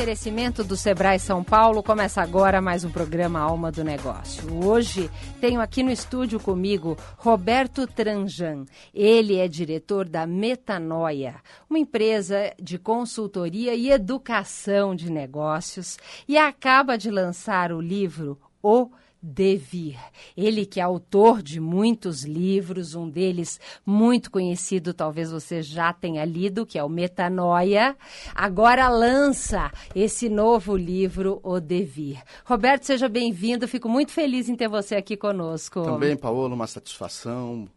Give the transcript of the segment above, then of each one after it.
Oferecimento do Sebrae São Paulo, começa agora mais um programa Alma do Negócio. Hoje tenho aqui no estúdio comigo Roberto Tranjan. Ele é diretor da Metanoia, uma empresa de consultoria e educação de negócios, e acaba de lançar o livro O Devir. Ele que é autor de muitos livros, um deles muito conhecido, talvez você já tenha lido, que é o Metanoia, agora lança esse novo livro, O Devir. Roberto, seja bem-vindo, fico muito feliz em ter você aqui conosco. Também, Paola, uma satisfação.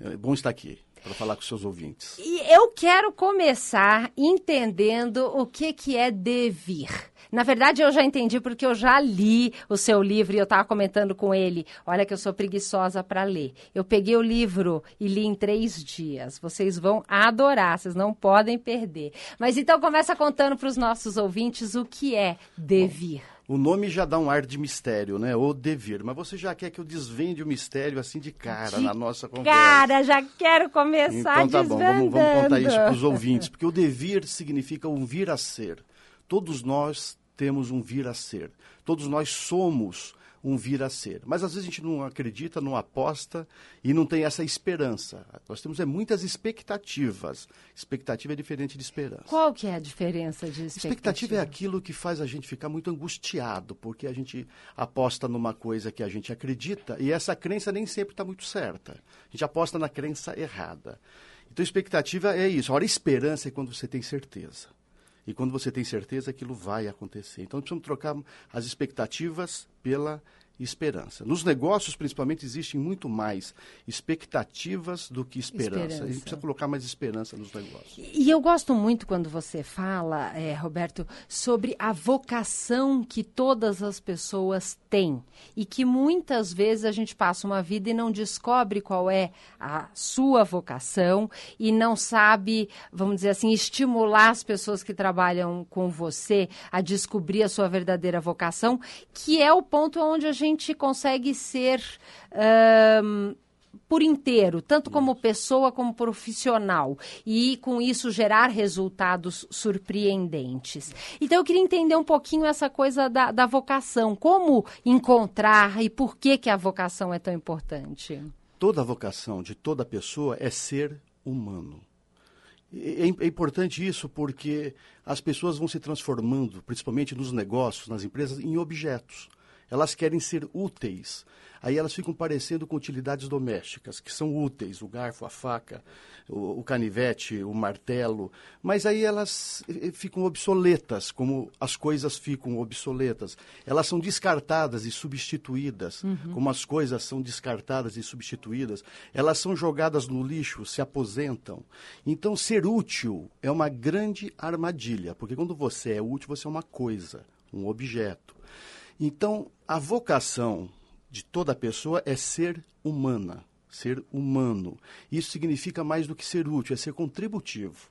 É bom estar aqui para falar com seus ouvintes. E eu quero começar entendendo o que, que é devir. Na verdade, eu já entendi porque eu já li o seu livro e eu estava comentando com ele. Olha que eu sou preguiçosa para ler. Eu peguei o livro e li em três dias. Vocês vão adorar, vocês não podem perder. Mas então começa contando para os nossos ouvintes o que é devir. O nome já dá um ar de mistério, né? O devir. Mas você já quer que eu desvende o mistério assim de cara de na nossa conversa? Cara, já quero começar Então tá bom, vamos, vamos contar isso desvendando. para os ouvintes. Porque o devir significa um vir a ser. Todos nós temos um vir a ser. Todos nós somos um vir a ser. Mas às vezes a gente não acredita, não aposta e não tem essa esperança. Nós temos é, muitas expectativas. Expectativa é diferente de esperança. Qual que é a diferença de expectativa? Expectativa é aquilo que faz a gente ficar muito angustiado, porque a gente aposta numa coisa que a gente acredita e essa crença nem sempre está muito certa. A gente aposta na crença errada. Então, expectativa é isso. Agora, esperança é quando você tem certeza. E quando você tem certeza, aquilo vai acontecer. Então, precisamos trocar as expectativas pela esperança. Nos negócios, principalmente, existem muito mais expectativas do que esperança. Esperança. A gente precisa colocar mais esperança nos negócios. E eu gosto muito quando você fala, eh, Roberto, sobre a vocação que todas as pessoas têm e que muitas vezes a gente passa uma vida e não descobre qual é a sua vocação e não sabe, vamos dizer assim, estimular as pessoas que trabalham com você a descobrir a sua verdadeira vocação, que é o ponto onde a gente consegue ser ahn, por inteiro, tanto como pessoa como profissional, e com isso gerar resultados surpreendentes. Então eu queria entender um pouquinho essa coisa da, da vocação, como encontrar e por que, que a vocação é tão importante. toda a vocação de toda pessoa é ser humano. É, é importante isso porque as pessoas vão se transformando, principalmente nos negócios, nas empresas, em objetos. Elas querem ser úteis. Aí elas ficam parecendo com utilidades domésticas, que são úteis, o garfo, a faca, o, o canivete, o martelo. Mas aí elas eh, ficam obsoletas, como as coisas ficam obsoletas. Elas são descartadas e substituídas, como as coisas são descartadas e substituídas. Elas são jogadas no lixo, se aposentam. Então, ser útil é uma grande armadilha, porque quando você é útil, você é uma coisa, um objeto. Então, a vocação de toda pessoa é ser humana, ser humano. Isso significa mais do que ser útil, é ser contributivo.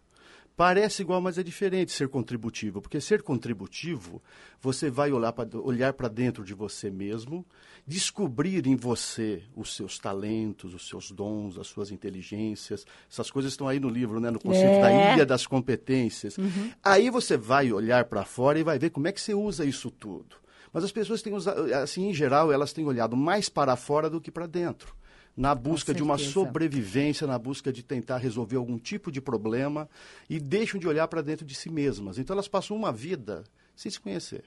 Parece igual, mas é diferente ser contributivo, porque ser contributivo, você vai olhar para dentro de você mesmo, descobrir em você os seus talentos, os seus dons, as suas inteligências. Essas coisas estão aí no livro, né? no conceito É. da ilha das competências. Aí você vai olhar para fora e vai ver como é que você usa isso tudo. Mas as pessoas têm assim, em geral, elas têm olhado mais para fora do que para dentro. Na busca de uma sobrevivência, na busca de tentar resolver algum tipo de problema e deixam de olhar para dentro de si mesmas. Então elas passam uma vida sem se conhecer.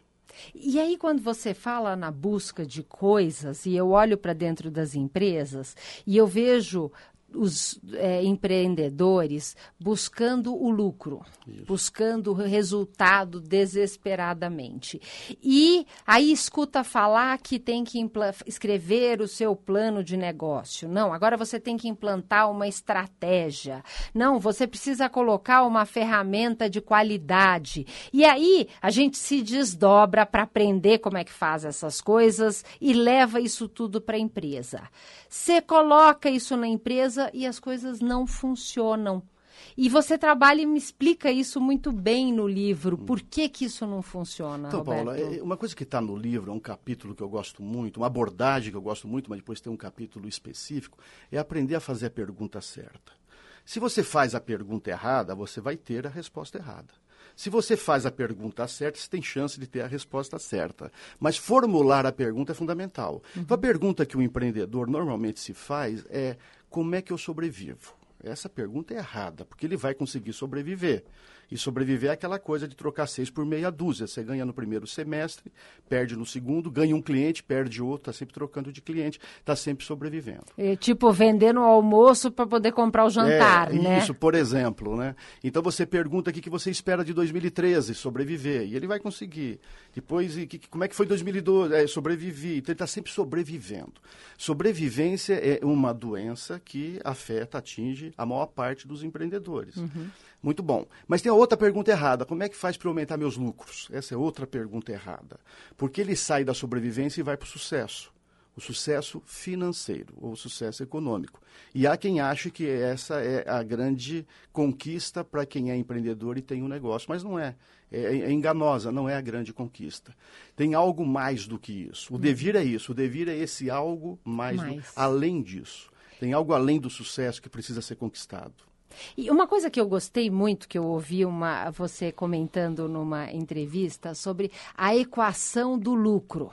E aí, quando você fala na busca de coisas, e eu olho para dentro das empresas, e eu vejo os é, empreendedores buscando o lucro, Isso. buscando o resultado desesperadamente. E aí escuta falar que tem que escrever o seu plano de negócio. Não, agora você tem que implantar uma estratégia. Não, você precisa colocar uma ferramenta de qualidade. E aí a gente se desdobra para aprender como é que faz essas coisas e leva isso tudo para a empresa. Você coloca isso na empresa e as coisas não funcionam. E você trabalha e me explica isso muito bem no livro. Por que, que isso não funciona, então, Roberto? Paula, é, uma coisa que está no livro, é um capítulo que eu gosto muito, uma abordagem que eu gosto muito, mas depois tem um capítulo específico, é aprender a fazer a pergunta certa. Se você faz a pergunta errada, você vai ter a resposta errada. Se você faz a pergunta certa, você tem chance de ter a resposta certa. Mas formular a pergunta é fundamental. Uhum. Então, a pergunta que o empreendedor normalmente se faz é: como é que eu sobrevivo? Essa pergunta é errada, porque ele vai conseguir sobreviver. E sobreviver é aquela coisa de trocar seis por meia dúzia. Você ganha no primeiro semestre, perde no segundo, ganha um cliente, perde outro, está sempre trocando de cliente, está sempre sobrevivendo. E, tipo, vendendo o almoço para poder comprar o jantar, é, né? Isso, por exemplo, né? Então você pergunta o que, que você espera de 2013, sobreviver, e ele vai conseguir. Depois, e, que, como é que foi 2012? É, sobrevivi. Então ele está sempre sobrevivendo. Sobrevivência é uma doença que afeta, atinge a maior parte dos empreendedores. Uhum. Muito bom. Mas tem a outra pergunta errada. Como é que faz para aumentar meus lucros? Essa é outra pergunta errada. Porque ele sai da sobrevivência e vai para o sucesso. O sucesso financeiro ou o sucesso econômico. E há quem ache que essa é a grande conquista para quem é empreendedor e tem um negócio. Mas não é. É, é, enganosa, não é a grande conquista. Tem algo mais do que isso. O hum. devir é isso. O devir é esse algo mais, mais. Do, além disso. Tem algo além do sucesso que precisa ser conquistado. E uma coisa que eu gostei muito, que eu ouvi uma, você comentando numa entrevista, sobre a equação do lucro.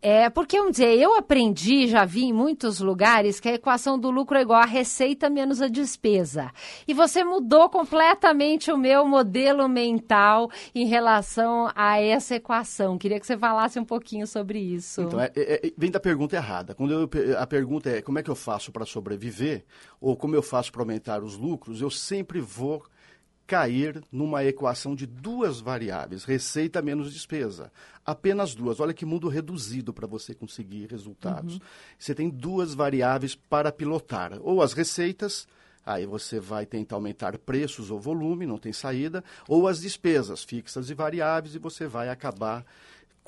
É, porque, vamos dizer, eu aprendi, já vi em muitos lugares, que a equação do lucro é igual a receita menos a despesa. E você mudou completamente o meu modelo mental em relação a essa equação. Queria que você falasse um pouquinho sobre isso. Então, é, é, é vem da pergunta errada. Quando eu, a pergunta é como é que eu faço para sobreviver, ou como eu faço para aumentar os lucros, eu sempre vou cair numa equação de duas variáveis, receita menos despesa. Apenas duas. Olha que mundo reduzido para você conseguir resultados. Uhum. Você tem duas variáveis para pilotar. Ou as receitas, aí você vai tentar aumentar preços ou volume, não tem saída, ou as despesas fixas e variáveis, e você vai acabar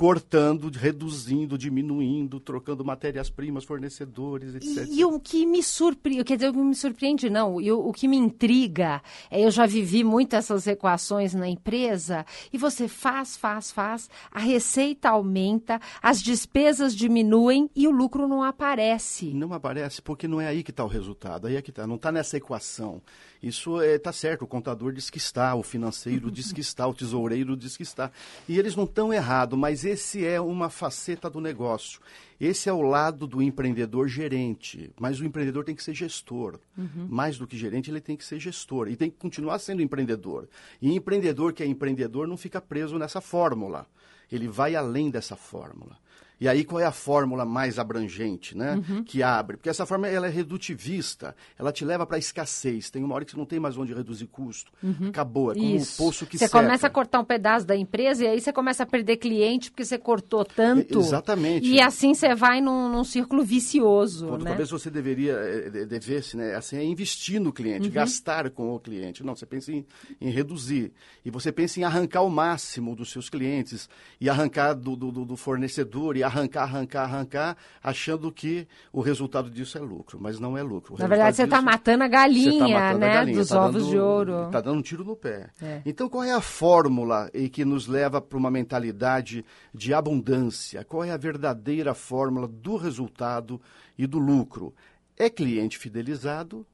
cortando, reduzindo, diminuindo, trocando matérias-primas, fornecedores, etc. E, e, o que me surpreende, quer dizer, o que me surpreende não, e o, que me intriga, é eu já vivi muito essas equações na empresa, e você faz, faz, faz, a receita aumenta, as despesas diminuem e o lucro não aparece. Não aparece porque não é aí que está o resultado, aí é que está, não está nessa equação. Isso está é, tá certo, o contador diz que está, o financeiro diz que está, o tesoureiro diz que está. E eles não estão errados, mas esse é uma faceta do negócio. Esse é o lado do empreendedor gerente. Mas o empreendedor tem que ser gestor. Uhum. Mais do que gerente, ele tem que ser gestor. E tem que continuar sendo empreendedor. E empreendedor que é empreendedor não fica preso nessa fórmula. Ele vai além dessa fórmula. E aí qual é a fórmula mais abrangente, né? Uhum. Que abre. Porque essa fórmula ela é redutivista, ela te leva para a escassez. Tem uma hora que você não tem mais onde reduzir custo. Uhum. Acabou, é como Isso. um poço que Você seca. começa a cortar um pedaço da empresa e aí você começa a perder cliente porque você cortou tanto. É, exatamente. E assim você vai num, num círculo vicioso. Ponto, né? Talvez você deveria, eh, devesse, né? Assim, é investir no cliente, uhum. gastar com o cliente. Não, você pensa em, em, reduzir. E você pensa em arrancar o máximo dos seus clientes e arrancar do, do, do fornecedor e arrancar, arrancar, arrancar, achando que o resultado disso é lucro, mas não é lucro. Na verdade, você está matando a galinha, tá matando né? A galinha, dos tá ovos dando, de ouro. Está dando um tiro no pé. É. Então, qual é a fórmula que nos leva para uma mentalidade de abundância? Qual é a verdadeira fórmula do resultado e do lucro? É cliente fidelizado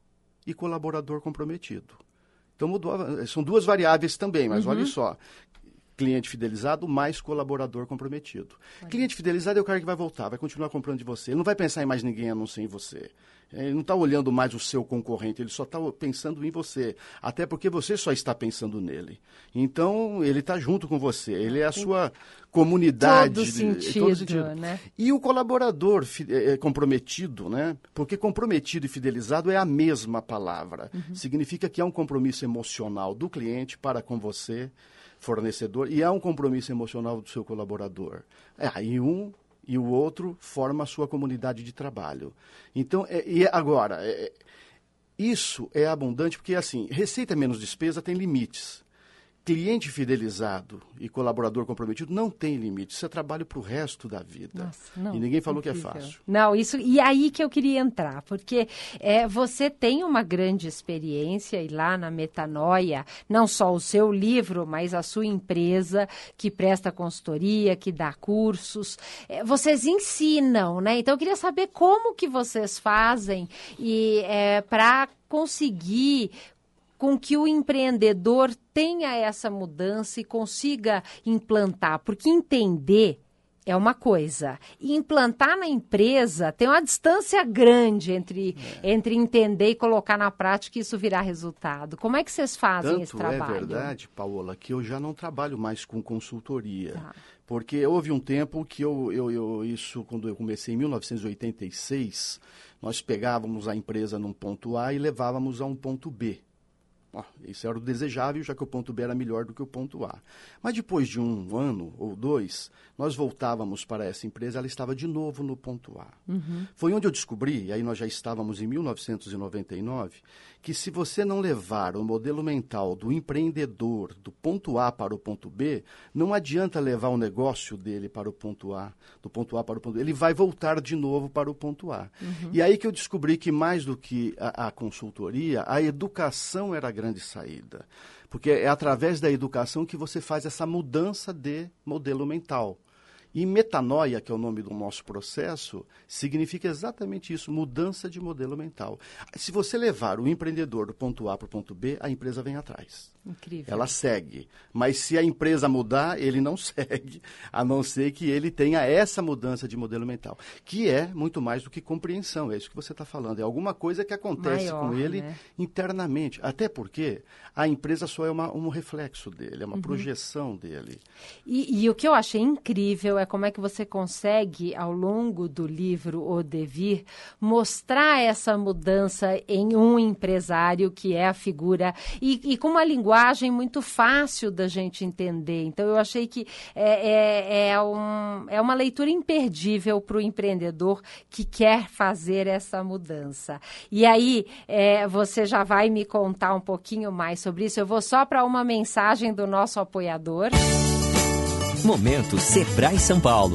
e colaborador comprometido. Então, mudou, são duas variáveis também, mas uhum. olha só cliente fidelizado mais colaborador comprometido. Cliente fidelizado é o cara que vai voltar, vai continuar comprando de você. Ele não vai pensar em mais ninguém a não ser em você. Ele não está olhando mais o seu concorrente, ele só está pensando em você. Até porque você só está pensando nele. Então, ele está junto com você. Ele é a sua comunidade. Todo sentido, todo sentido. Né? E o colaborador é, comprometido, né? Porque comprometido e fidelizado é a mesma palavra. Uhum. Significa que há um compromisso emocional do cliente para com você, fornecedor, e há um compromisso emocional do seu colaborador. É, aí um e o outro forma a sua comunidade de trabalho. Então, é, e agora, é, isso é abundante porque, assim, receita menos despesa tem limites cliente fidelizado e colaborador comprometido não tem limite. Isso é trabalho para o resto da vida. Nossa, não, e ninguém falou incrível. que é fácil. Não, isso e aí que eu queria entrar, porque é, você tem uma grande experiência e lá na Metanoia, não só o seu livro, mas a sua empresa que presta consultoria, que dá cursos, é, vocês ensinam, né? Então eu queria saber como que vocês fazem e é, para conseguir com que o empreendedor tenha essa mudança e consiga implantar, porque entender é uma coisa. E implantar na empresa tem uma distância grande entre, é. entre entender e colocar na prática e isso virar resultado. Como é que vocês fazem Tanto esse trabalho? É verdade, Paola, que eu já não trabalho mais com consultoria. Tá. Porque houve um tempo que eu, eu, eu, isso, quando eu comecei em 1986, nós pegávamos a empresa num ponto A e levávamos a um ponto B. Isso era o desejável, já que o ponto B era melhor do que o ponto A. Mas depois de um ano ou dois, nós voltávamos para essa empresa, ela estava de novo no ponto A. Uhum. Foi onde eu descobri, e aí nós já estávamos em 1999, que se você não levar o modelo mental do empreendedor do ponto A para o ponto B, não adianta levar o negócio dele para o ponto A, do ponto A para o ponto B. Ele vai voltar de novo para o ponto A. Uhum. E aí que eu descobri que mais do que a, a consultoria, a educação era a grande saída. Porque é através da educação que você faz essa mudança de modelo mental. E metanoia, que é o nome do nosso processo, significa exatamente isso, mudança de modelo mental. Se você levar o empreendedor do ponto A para o ponto B, a empresa vem atrás. Incrível. Ela segue. Mas se a empresa mudar, ele não segue, a não ser que ele tenha essa mudança de modelo mental, que é muito mais do que compreensão, é isso que você está falando. É alguma coisa que acontece Maior, com ele né? internamente. Até porque a empresa só é uma, um reflexo dele, é uma uhum. projeção dele. E, e, o que eu achei incrível é como é que você consegue, ao longo do livro O Devir, mostrar essa mudança em um empresário que é a figura, e, e com uma linguagem muito fácil da gente entender. Então, eu achei que é, é, é, um, é uma leitura imperdível para o empreendedor que quer fazer essa mudança. E aí, é, você já vai me contar um pouquinho mais sobre isso. Eu vou só para uma mensagem do nosso apoiador. Momento Sebrae São Paulo.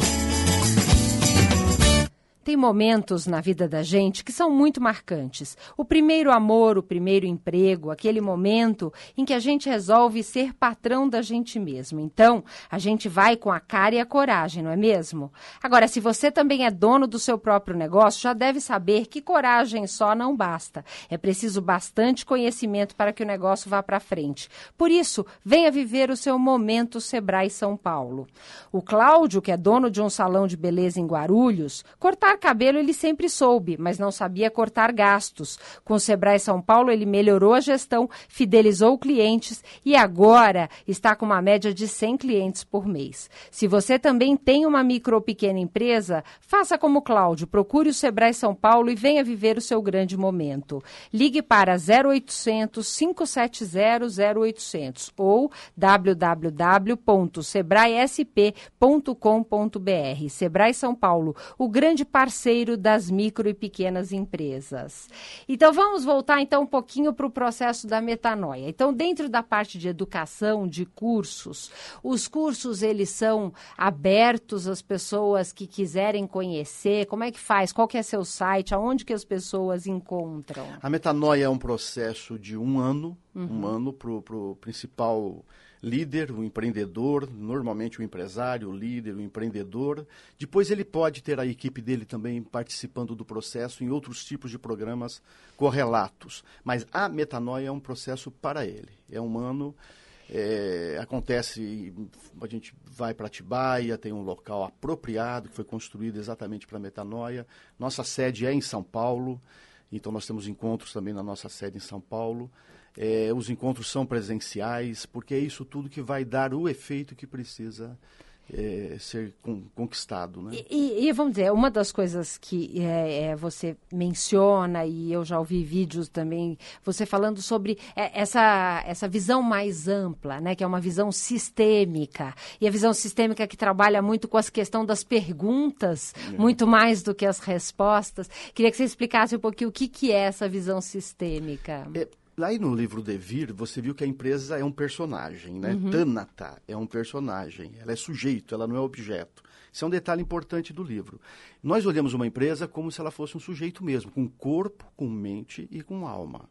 Tem momentos na vida da gente que são muito marcantes. O primeiro amor, o primeiro emprego, aquele momento em que a gente resolve ser patrão da gente mesmo. Então, a gente vai com a cara e a coragem, não é mesmo? Agora, se você também é dono do seu próprio negócio, já deve saber que coragem só não basta. É preciso bastante conhecimento para que o negócio vá para frente. Por isso, venha viver o seu momento Sebrae São Paulo. O Cláudio, que é dono de um salão de beleza em Guarulhos, cortar Cortar cabelo ele sempre soube, mas não sabia cortar gastos. Com o Sebrae São Paulo, ele melhorou a gestão, fidelizou clientes e agora está com uma média de 100 clientes por mês. Se você também tem uma micro ou pequena empresa, faça como Cláudio, procure o Sebrae São Paulo e venha viver o seu grande momento. Ligue para 0800 570 0800 ou www.sebraesp.com.br. Sebrae São Paulo, o grande das micro e pequenas empresas. Então vamos voltar então um pouquinho para o processo da metanoia. Então dentro da parte de educação, de cursos, os cursos eles são abertos às pessoas que quiserem conhecer. Como é que faz? Qual que é seu site? Aonde que as pessoas encontram? A metanoia é um processo de um ano, uhum. um ano para o principal líder, o empreendedor, normalmente o empresário, o líder, o empreendedor. Depois ele pode ter a equipe dele também participando do processo em outros tipos de programas correlatos. Mas a metanoia é um processo para ele. É um ano É, acontece, a gente vai para Atibaia, tem um local apropriado que foi construído exatamente para metanoia. Nossa sede é em São Paulo, então nós temos encontros também na nossa sede em São Paulo. É, os encontros são presenciais, porque é isso tudo que vai dar o efeito que precisa é, ser con conquistado. Né? E, e, vamos dizer, uma das coisas que é, é, você menciona, e eu já ouvi vídeos também, você falando sobre é, essa, essa visão mais ampla, né, que é uma visão sistêmica, e a visão sistêmica que trabalha muito com a questão das perguntas, é. muito mais do que as respostas. Queria que você explicasse um pouquinho o que, que é essa visão sistêmica. Lá no livro Devir, você viu que a empresa é um personagem, né? Uhum. Tanata é um personagem, ela é sujeito, ela não é objeto. Isso é um detalhe importante do livro. Nós olhamos uma empresa como se ela fosse um sujeito mesmo, com corpo, com mente e com alma.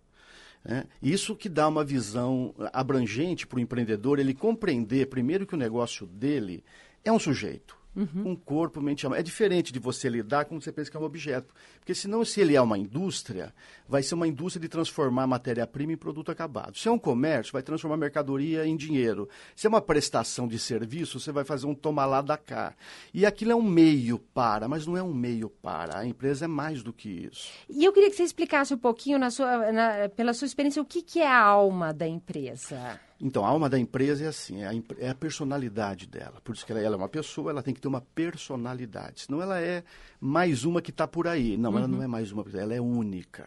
É, isso que dá uma visão abrangente para o empreendedor, ele compreender primeiro que o negócio dele é um sujeito uhum. um corpo, mente e alma. É diferente de você lidar com você pensa que é um objeto. Porque senão, se ele é uma indústria, vai ser uma indústria de transformar matéria-prima em produto acabado. Se é um comércio, vai transformar mercadoria em dinheiro. Se é uma prestação de serviço, você vai fazer um toma lá da cá. E aquilo é um meio para, mas não é um meio para. A empresa é mais do que isso. E eu queria que você explicasse um pouquinho, na sua, na, pela sua experiência, o que, que é a alma da empresa. Então, a alma da empresa é assim, é a, é a personalidade dela. Por isso que ela, ela, é uma pessoa, ela tem que ter uma personalidade. Senão ela é mais uma que está por aí. Não, uhum. ela não é mais uma, ela é única.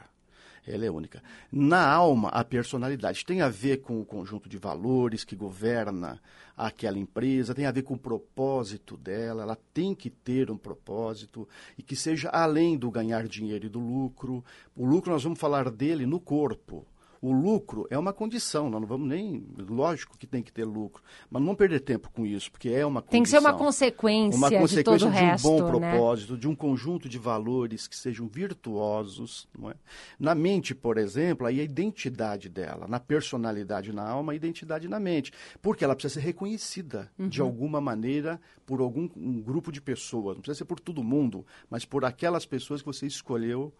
Ela é única. Na alma, a personalidade tem a ver com o conjunto de valores que governa aquela empresa, tem a ver com o propósito dela, ela tem que ter um propósito e que seja além do ganhar dinheiro e do lucro. O lucro nós vamos falar dele no corpo. O lucro é uma condição, nós não vamos nem. Lógico que tem que ter lucro, mas não perder tempo com isso, porque é uma condição. Tem que ser uma consequência, uma consequência de, de um resto, bom né? propósito, de um conjunto de valores que sejam virtuosos. Não é? Na mente, por exemplo, aí a identidade dela, na personalidade na alma, a identidade na mente, porque ela precisa ser reconhecida uhum. de alguma maneira por algum um grupo de pessoas. Não precisa ser por todo mundo, mas por aquelas pessoas que você escolheu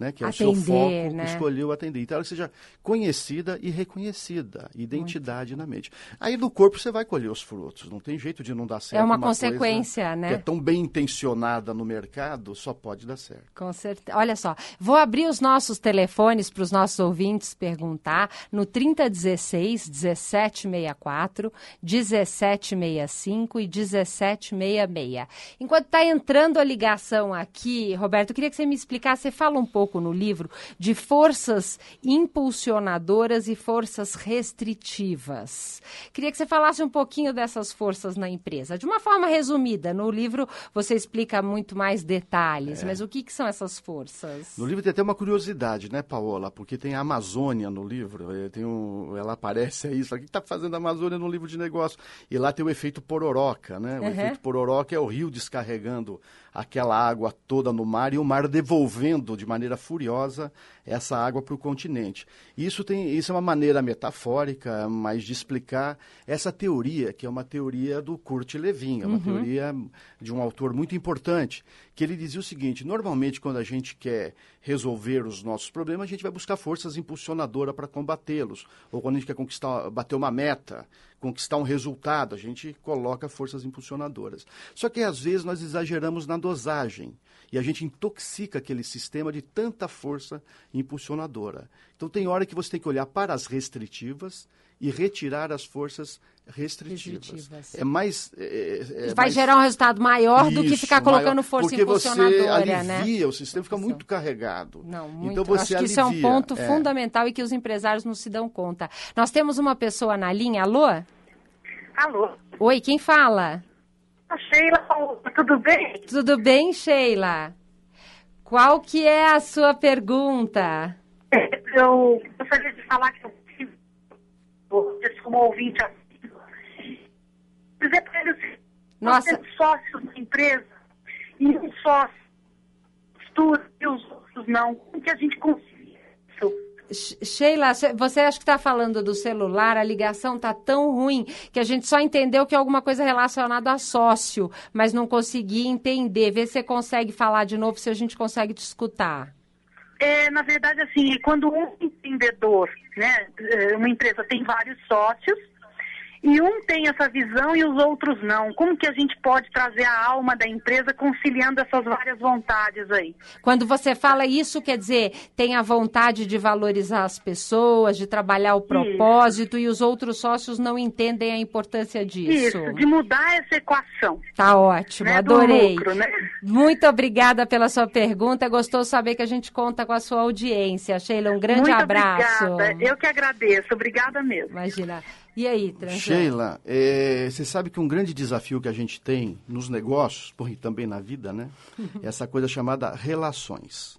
né, que é atender, o seu foco, né? escolheu atender. Então, ela seja conhecida e reconhecida, identidade Muito. na mente. Aí do corpo você vai colher os frutos, não tem jeito de não dar certo. É uma, uma consequência, né? Que é tão bem intencionada no mercado, só pode dar certo. Com certeza. Olha só, vou abrir os nossos telefones para os nossos ouvintes perguntar no 3016 1764, 1765 e 1766. Enquanto está entrando a ligação aqui, Roberto, eu queria que você me explicasse, você fala um pouco pouco no livro, de forças impulsionadoras e forças restritivas. Queria que você falasse um pouquinho dessas forças na empresa. De uma forma resumida, no livro você explica muito mais detalhes, é. mas o que, que, são essas forças? No livro tem até uma curiosidade, né, Paola? Porque tem a Amazônia no livro, eh, tem um, ela aparece aí, o que está fazendo a Amazônia no livro de negócio? E lá tem o efeito pororoca, né? O uhum. efeito pororoca é o rio descarregando aquela água toda no mar e o mar devolvendo de maneira furiosa essa água para o continente. Isso, tem, isso é uma maneira metafórica, mas de explicar essa teoria, que é uma teoria do Kurt Lewin, é uma uhum. teoria de um autor muito importante, que ele dizia o seguinte: normalmente, quando a gente quer resolver os nossos problemas, a gente vai buscar forças impulsionadoras para combatê-los, ou quando a gente quer conquistar, bater uma meta, conquistar um resultado, a gente coloca forças impulsionadoras. Só que às vezes nós exageramos na dosagem e a gente intoxica aquele sistema de tanta força impulsionadora. Então tem hora que você tem que olhar para as restritivas e retirar as forças restritivas. restritivas. É mais. É, é, é Vai mais... gerar um resultado maior Isso, do que ficar colocando maior, força porque impulsionadora, você alivia, né? o sistema fica muito carregado. Não, muito. Então você Acho que alivia, isso é um ponto é. fundamental e que os empresários não se dão conta. Nós temos uma pessoa na linha. Alô? Alô? Oi, quem fala? A Sheila, tudo bem? Tudo bem, Sheila? Qual que é a sua pergunta? Eu gostaria de falar que eu como ouvinte dizer para eles Nossa. nós sócios da empresa e um sócio estuda e os outros não. Como que a gente consegue isso? Sheila, você acha que está falando do celular, a ligação está tão ruim que a gente só entendeu que é alguma coisa relacionada a sócio, mas não consegui entender. Vê se você consegue falar de novo, se a gente consegue te escutar. É, na verdade, assim, quando um empreendedor, né, é, uma empresa tem vários sócios, e um tem essa visão e os outros não. Como que a gente pode trazer a alma da empresa conciliando essas várias vontades aí? Quando você fala isso, quer dizer, tem a vontade de valorizar as pessoas, de trabalhar o propósito isso. e os outros sócios não entendem a importância disso. Isso, de mudar essa equação. Tá ótimo, né? adorei. Lucro, né? Muito obrigada pela sua pergunta. Gostou saber que a gente conta com a sua audiência. Sheila, um grande Muito abraço. Obrigada. Eu que agradeço. Obrigada mesmo. Imagina. E aí, Tranjan? Sheila, é, você sabe que um grande desafio que a gente tem nos negócios, e também na vida, né? é essa coisa chamada relações.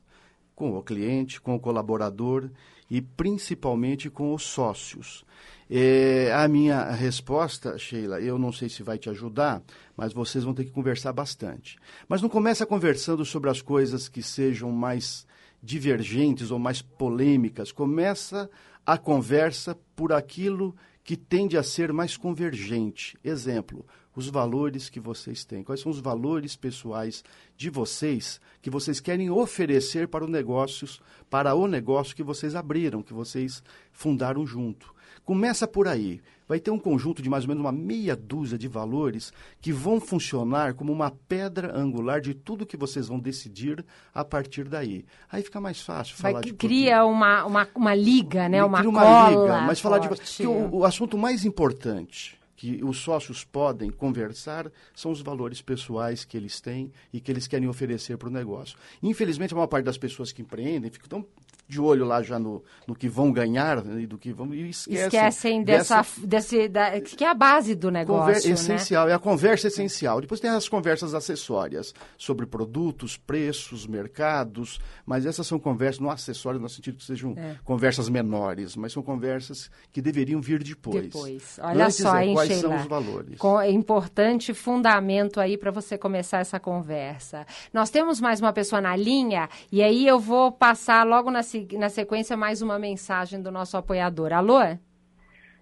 Com o cliente, com o colaborador e principalmente com os sócios. É, a minha resposta, Sheila, eu não sei se vai te ajudar, mas vocês vão ter que conversar bastante. Mas não começa conversando sobre as coisas que sejam mais divergentes ou mais polêmicas. Começa a conversa por aquilo que tende a ser mais convergente. Exemplo, os valores que vocês têm. Quais são os valores pessoais de vocês que vocês querem oferecer para o negócios, para o negócio que vocês abriram, que vocês fundaram junto. Começa por aí. Vai ter um conjunto de mais ou menos uma meia dúzia de valores que vão funcionar como uma pedra angular de tudo que vocês vão decidir a partir daí. Aí fica mais fácil Vai, falar de cria uma, uma, uma liga, né? Uma, uma cola liga, mas falar forte. de o, o assunto mais importante que os sócios podem conversar são os valores pessoais que eles têm e que eles querem oferecer para o negócio. Infelizmente, a maior parte das pessoas que empreendem ficam tão de olho lá já no, no que vão ganhar e do que vão e esquecem, esquecem dessa, dessa desse, da, que é a base do negócio, conver, né? essencial é a conversa essencial. Depois tem as conversas acessórias sobre produtos, preços, mercados, mas essas são conversas não acessórias no sentido que sejam é. conversas menores, mas são conversas que deveriam vir depois. Depois, olha Antes só, é, hein, quais Sheila? são os valores? Com, importante fundamento aí para você começar essa conversa. Nós temos mais uma pessoa na linha e aí eu vou passar logo na seguinte na sequência mais uma mensagem do nosso apoiador. Alô?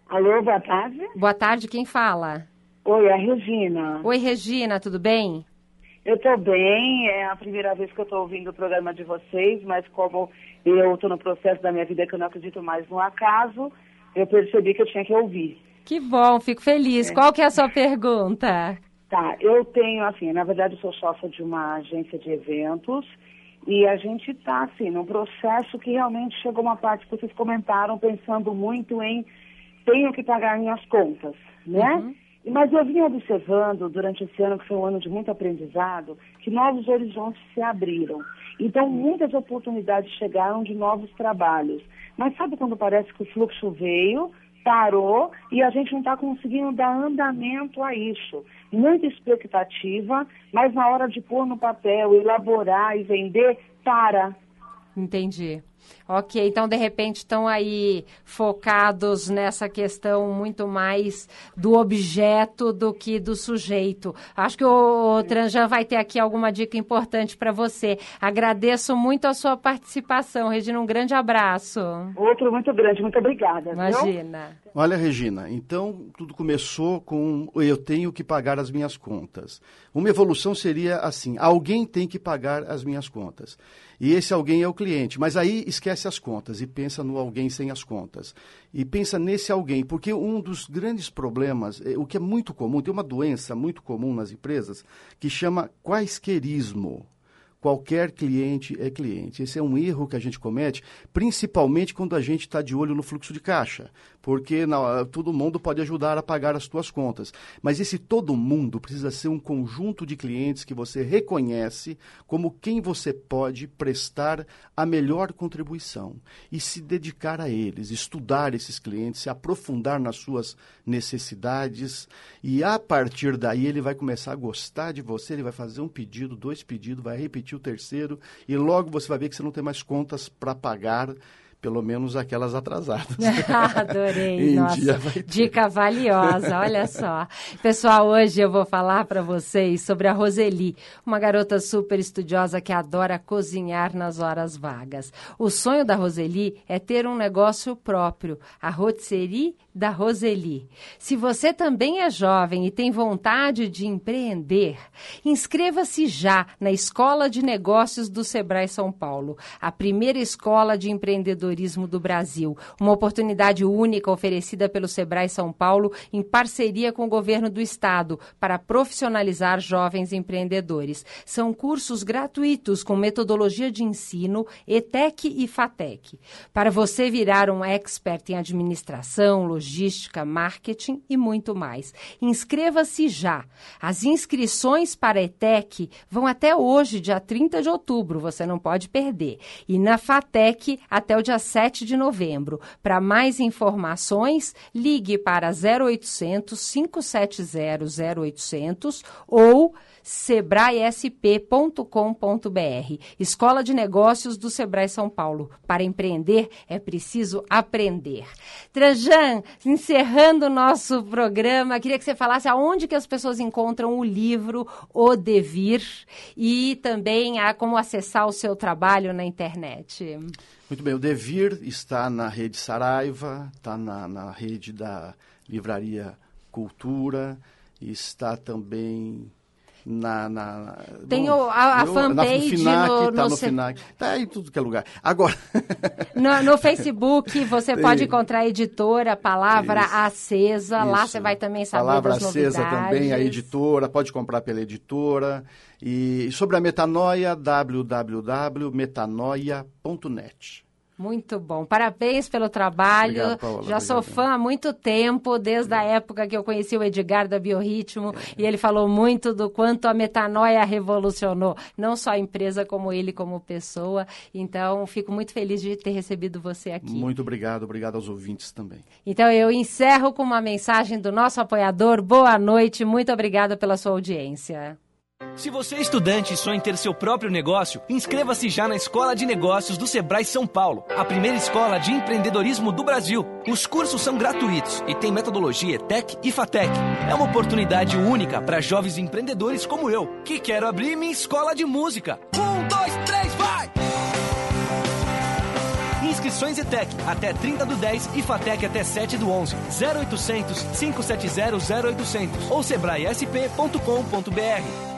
Alô, boa tarde. Boa tarde, quem fala? Oi, é a Regina. Oi, Regina, tudo bem? Eu estou bem, é a primeira vez que eu estou ouvindo o programa de vocês, mas como eu estou no processo da minha vida que eu não acredito mais no acaso, eu percebi que eu tinha que ouvir. Que bom, fico feliz. É. Qual que é a sua pergunta? Tá, eu tenho, assim, na verdade eu sou sócia de uma agência de eventos e a gente está, assim, num processo que realmente chegou uma parte que vocês comentaram, pensando muito em tenho que pagar minhas contas, né? Uhum. Mas eu vim observando durante esse ano, que foi um ano de muito aprendizado, que novos horizontes se abriram. Então, muitas oportunidades chegaram de novos trabalhos. Mas sabe quando parece que o fluxo veio, parou e a gente não está conseguindo dar andamento a isso. Muita expectativa, mas na hora de pôr no papel, elaborar e vender, para. Entendi. Ok, então de repente estão aí focados nessa questão muito mais do objeto do que do sujeito. Acho que o, o Tranjan vai ter aqui alguma dica importante para você. Agradeço muito a sua participação, Regina. Um grande abraço. Outro muito grande, muito obrigada. Imagina. Viu? Olha, Regina, então tudo começou com eu tenho que pagar as minhas contas. Uma evolução seria assim: alguém tem que pagar as minhas contas. E esse alguém é o cliente. Mas aí esquece as contas e pensa no alguém sem as contas. E pensa nesse alguém, porque um dos grandes problemas, é, o que é muito comum, tem uma doença muito comum nas empresas que chama quaisquerismo qualquer cliente é cliente. Esse é um erro que a gente comete, principalmente quando a gente está de olho no fluxo de caixa, porque não, todo mundo pode ajudar a pagar as suas contas. Mas esse todo mundo precisa ser um conjunto de clientes que você reconhece como quem você pode prestar a melhor contribuição. E se dedicar a eles, estudar esses clientes, se aprofundar nas suas necessidades. E a partir daí ele vai começar a gostar de você, ele vai fazer um pedido, dois pedidos, vai repetir o terceiro. E logo você vai ver que você não tem mais contas para pagar pelo menos aquelas atrasadas. Adorei, nossa, dica valiosa, olha só. Pessoal, hoje eu vou falar para vocês sobre a Roseli, uma garota super estudiosa que adora cozinhar nas horas vagas. O sonho da Roseli é ter um negócio próprio, a rotisserie da Roseli. Se você também é jovem e tem vontade de empreender, inscreva-se já na Escola de Negócios do Sebrae São Paulo, a primeira escola de empreendedorismo do Brasil. Uma oportunidade única oferecida pelo Sebrae São Paulo em parceria com o governo do estado para profissionalizar jovens empreendedores. São cursos gratuitos com metodologia de ensino, ETEC e FATEC. Para você virar um expert em administração, logística, marketing e muito mais. Inscreva-se já. As inscrições para a ETEC vão até hoje, dia 30 de outubro. Você não pode perder. E na FATEC até o dia 7 de novembro. Para mais informações, ligue para 0800 570 0800 ou sebraesp.com.br. Escola de Negócios do Sebrae São Paulo. Para empreender é preciso aprender. Trajan, encerrando o nosso programa, queria que você falasse aonde que as pessoas encontram o livro O Devir e também a como acessar o seu trabalho na internet. Muito bem, o Devir está na rede Saraiva, está na, na rede da Livraria Cultura, está também na, na tem bom, o, a, a eu, fanpage FINAC, no, tá no, no FINAC, tá em tudo que é lugar. Agora no, no Facebook você tem. pode encontrar a editora Palavra Isso. Acesa, Isso. lá você vai também saber Palavra das Acesa também, a editora, pode comprar pela editora. E sobre a metanoia, www.metanoia.net. Muito bom. Parabéns pelo trabalho. Obrigado, Paola, Já sou fã há muito tempo, desde a época que eu conheci o Edgar da Biorritmo, é. e ele falou muito do quanto a metanoia revolucionou, não só a empresa, como ele como pessoa. Então, fico muito feliz de ter recebido você aqui. Muito obrigado, obrigado aos ouvintes também. Então, eu encerro com uma mensagem do nosso apoiador. Boa noite, muito obrigada pela sua audiência. Se você é estudante e sonha em ter seu próprio negócio, inscreva-se já na Escola de Negócios do Sebrae São Paulo, a primeira escola de empreendedorismo do Brasil. Os cursos são gratuitos e tem metodologia ETEC e FATEC. É uma oportunidade única para jovens empreendedores como eu, que quero abrir minha escola de música. Um, dois, três, vai! Inscrições ETEC até 30 do 10 e FATEC até 7 do 11. 0800 570 0800 ou sebraesp.com.br.